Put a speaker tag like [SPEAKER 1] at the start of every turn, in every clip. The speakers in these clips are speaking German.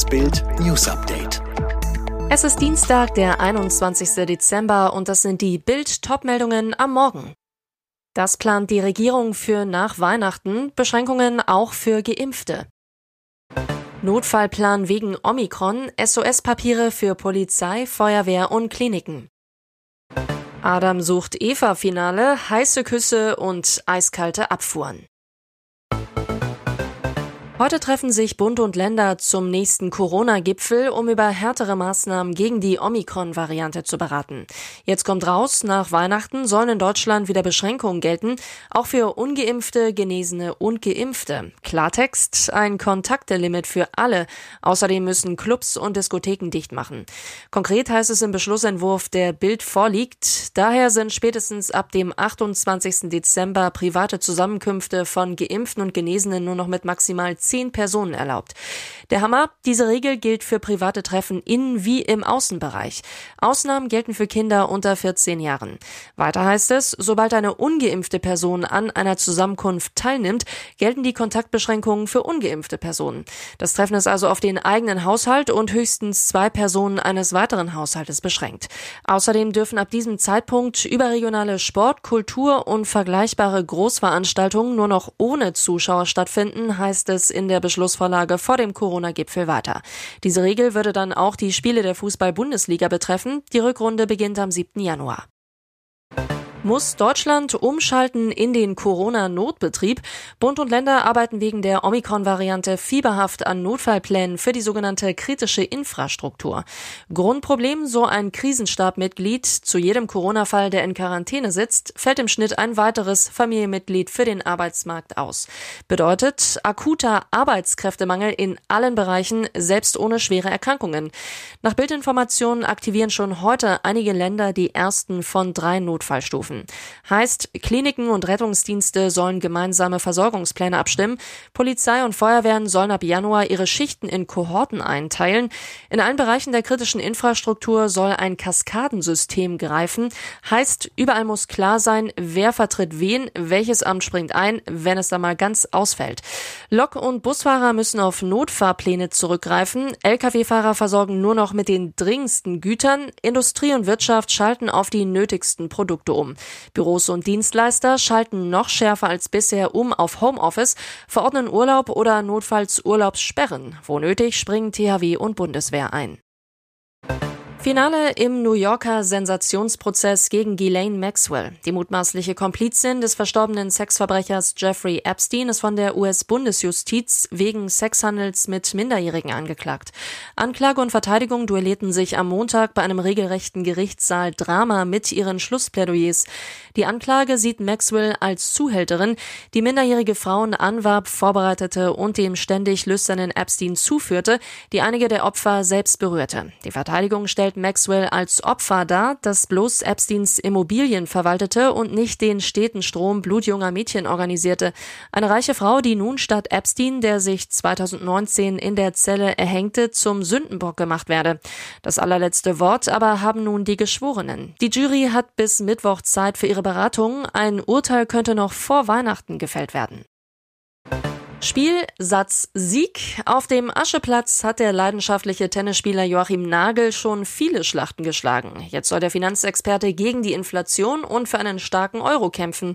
[SPEAKER 1] Das Bild News Update.
[SPEAKER 2] Es ist Dienstag, der 21. Dezember und das sind die Bild Topmeldungen am Morgen. Das plant die Regierung für nach Weihnachten, Beschränkungen auch für Geimpfte. Notfallplan wegen Omikron, SOS-Papiere für Polizei, Feuerwehr und Kliniken. Adam sucht Eva-Finale, heiße Küsse und eiskalte Abfuhren. Heute treffen sich Bund und Länder zum nächsten Corona-Gipfel, um über härtere Maßnahmen gegen die Omikron-Variante zu beraten. Jetzt kommt raus, nach Weihnachten sollen in Deutschland wieder Beschränkungen gelten, auch für ungeimpfte, Genesene und Geimpfte. Klartext, ein Kontaktelimit für alle. Außerdem müssen Clubs und Diskotheken dicht machen. Konkret heißt es im Beschlussentwurf, der Bild vorliegt. Daher sind spätestens ab dem 28. Dezember private Zusammenkünfte von Geimpften und Genesenen nur noch mit maximal zehn Personen erlaubt. Der Hammer, diese Regel gilt für private Treffen innen wie im Außenbereich. Ausnahmen gelten für Kinder unter 14 Jahren. Weiter heißt es, sobald eine ungeimpfte Person an einer Zusammenkunft teilnimmt, gelten die Kontaktbeschränkungen für ungeimpfte Personen. Das Treffen ist also auf den eigenen Haushalt und höchstens zwei Personen eines weiteren Haushaltes beschränkt. Außerdem dürfen ab diesem Zeitpunkt überregionale Sport, Kultur und vergleichbare Großveranstaltungen nur noch ohne Zuschauer stattfinden, heißt es in der Beschlussvorlage vor dem Corona-Gipfel weiter. Diese Regel würde dann auch die Spiele der Fußball-Bundesliga betreffen. Die Rückrunde beginnt am 7. Januar. Muss Deutschland umschalten in den Corona-Notbetrieb? Bund und Länder arbeiten wegen der Omikron-Variante fieberhaft an Notfallplänen für die sogenannte kritische Infrastruktur. Grundproblem, so ein Krisenstabmitglied zu jedem Corona-Fall, der in Quarantäne sitzt, fällt im Schnitt ein weiteres Familienmitglied für den Arbeitsmarkt aus. Bedeutet akuter Arbeitskräftemangel in allen Bereichen, selbst ohne schwere Erkrankungen. Nach Bildinformationen aktivieren schon heute einige Länder die ersten von drei Notfallstufen helfen. Heißt, Kliniken und Rettungsdienste sollen gemeinsame Versorgungspläne abstimmen. Polizei und Feuerwehren sollen ab Januar ihre Schichten in Kohorten einteilen. In allen Bereichen der kritischen Infrastruktur soll ein Kaskadensystem greifen. Heißt, überall muss klar sein, wer vertritt wen, welches Amt springt ein, wenn es da mal ganz ausfällt. Lok- und Busfahrer müssen auf Notfahrpläne zurückgreifen. Lkw-Fahrer versorgen nur noch mit den dringendsten Gütern. Industrie und Wirtschaft schalten auf die nötigsten Produkte um. Büros und Dienstleister schalten noch schärfer als bisher um auf Homeoffice, verordnen Urlaub oder notfalls Urlaubssperren. Wo nötig springen THW und Bundeswehr ein. Finale im New Yorker Sensationsprozess gegen Ghislaine Maxwell. Die mutmaßliche Komplizin des verstorbenen Sexverbrechers Jeffrey Epstein ist von der US-Bundesjustiz wegen Sexhandels mit Minderjährigen angeklagt. Anklage und Verteidigung duellierten sich am Montag bei einem regelrechten Gerichtssaal Drama mit ihren Schlussplädoyers. Die Anklage sieht Maxwell als Zuhälterin, die minderjährige Frauen anwarb, vorbereitete und dem ständig lüsternen Epstein zuführte, die einige der Opfer selbst berührte. Die Verteidigung stellt stellt Maxwell als Opfer dar, das bloß Epsteins Immobilien verwaltete und nicht den steten Strom blutjunger Mädchen organisierte. Eine reiche Frau, die nun statt Epstein, der sich 2019 in der Zelle erhängte, zum Sündenbock gemacht werde. Das allerletzte Wort aber haben nun die Geschworenen. Die Jury hat bis Mittwoch Zeit für ihre Beratung. Ein Urteil könnte noch vor Weihnachten gefällt werden. Spiel, Satz, Sieg. Auf dem Ascheplatz hat der leidenschaftliche Tennisspieler Joachim Nagel schon viele Schlachten geschlagen. Jetzt soll der Finanzexperte gegen die Inflation und für einen starken Euro kämpfen.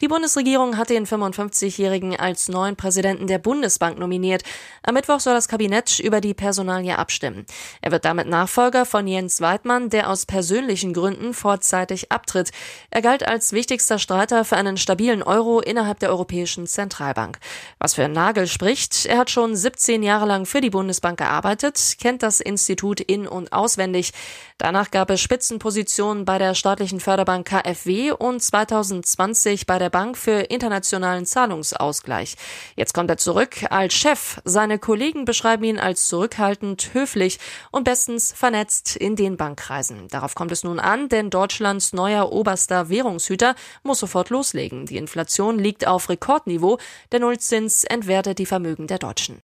[SPEAKER 2] Die Bundesregierung hat den 55-Jährigen als neuen Präsidenten der Bundesbank nominiert. Am Mittwoch soll das Kabinett über die Personalie abstimmen. Er wird damit Nachfolger von Jens Weidmann, der aus persönlichen Gründen vorzeitig abtritt. Er galt als wichtigster Streiter für einen stabilen Euro innerhalb der Europäischen Zentralbank. Was für Nagel spricht. Er hat schon 17 Jahre lang für die Bundesbank gearbeitet, kennt das Institut in- und auswendig. Danach gab es Spitzenpositionen bei der staatlichen Förderbank KfW und 2020 bei der Bank für internationalen Zahlungsausgleich. Jetzt kommt er zurück als Chef. Seine Kollegen beschreiben ihn als zurückhaltend, höflich und bestens vernetzt in den Bankkreisen. Darauf kommt es nun an, denn Deutschlands neuer oberster Währungshüter muss sofort loslegen. Die Inflation liegt auf Rekordniveau. Der Nullzins entwertet die Vermögen der Deutschen.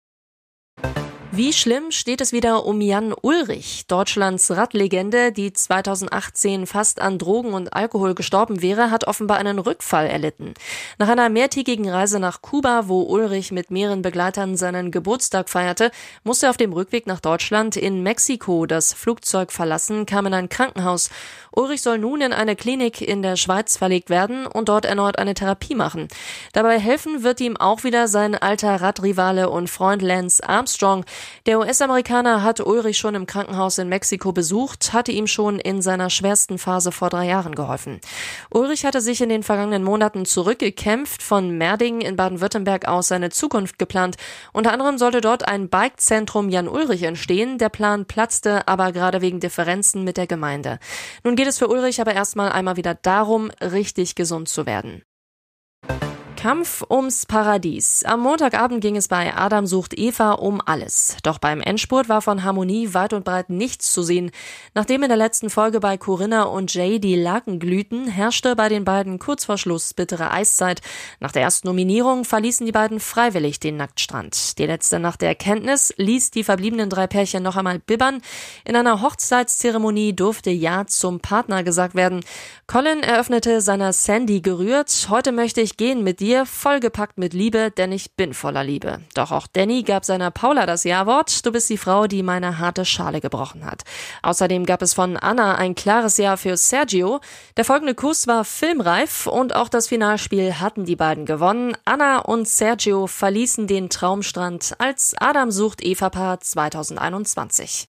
[SPEAKER 2] Wie schlimm steht es wieder um Jan Ulrich, Deutschlands Radlegende, die 2018 fast an Drogen und Alkohol gestorben wäre, hat offenbar einen Rückfall erlitten. Nach einer mehrtägigen Reise nach Kuba, wo Ulrich mit mehreren Begleitern seinen Geburtstag feierte, musste er auf dem Rückweg nach Deutschland in Mexiko das Flugzeug verlassen, kam in ein Krankenhaus. Ulrich soll nun in eine Klinik in der Schweiz verlegt werden und dort erneut eine Therapie machen. Dabei helfen wird ihm auch wieder sein alter Radrivale und Freund Lance Armstrong. Der US-Amerikaner hat Ulrich schon im Krankenhaus in Mexiko besucht, hatte ihm schon in seiner schwersten Phase vor drei Jahren geholfen. Ulrich hatte sich in den vergangenen Monaten zurückgekämpft, von Merding in Baden-Württemberg aus seine Zukunft geplant. Unter anderem sollte dort ein Bikezentrum Jan Ulrich entstehen. Der Plan platzte aber gerade wegen Differenzen mit der Gemeinde. Nun geht es für Ulrich aber erstmal einmal wieder darum, richtig gesund zu werden. Kampf ums Paradies. Am Montagabend ging es bei Adam sucht Eva um alles. Doch beim Endspurt war von Harmonie weit und breit nichts zu sehen. Nachdem in der letzten Folge bei Corinna und Jay die Laken glühten, herrschte bei den beiden kurz vor Schluss bittere Eiszeit. Nach der ersten Nominierung verließen die beiden freiwillig den Nacktstrand. Die letzte Nacht der Erkenntnis ließ die verbliebenen drei Pärchen noch einmal bibbern. In einer Hochzeitszeremonie durfte Ja zum Partner gesagt werden. Colin eröffnete seiner Sandy gerührt. Heute möchte ich gehen mit dir dir, vollgepackt mit Liebe, denn ich bin voller Liebe. Doch auch Danny gab seiner Paula das Ja-Wort. Du bist die Frau, die meine harte Schale gebrochen hat. Außerdem gab es von Anna ein klares Ja für Sergio. Der folgende Kuss war filmreif und auch das Finalspiel hatten die beiden gewonnen. Anna und Sergio verließen den Traumstrand als Adam sucht Eva-Paar 2021.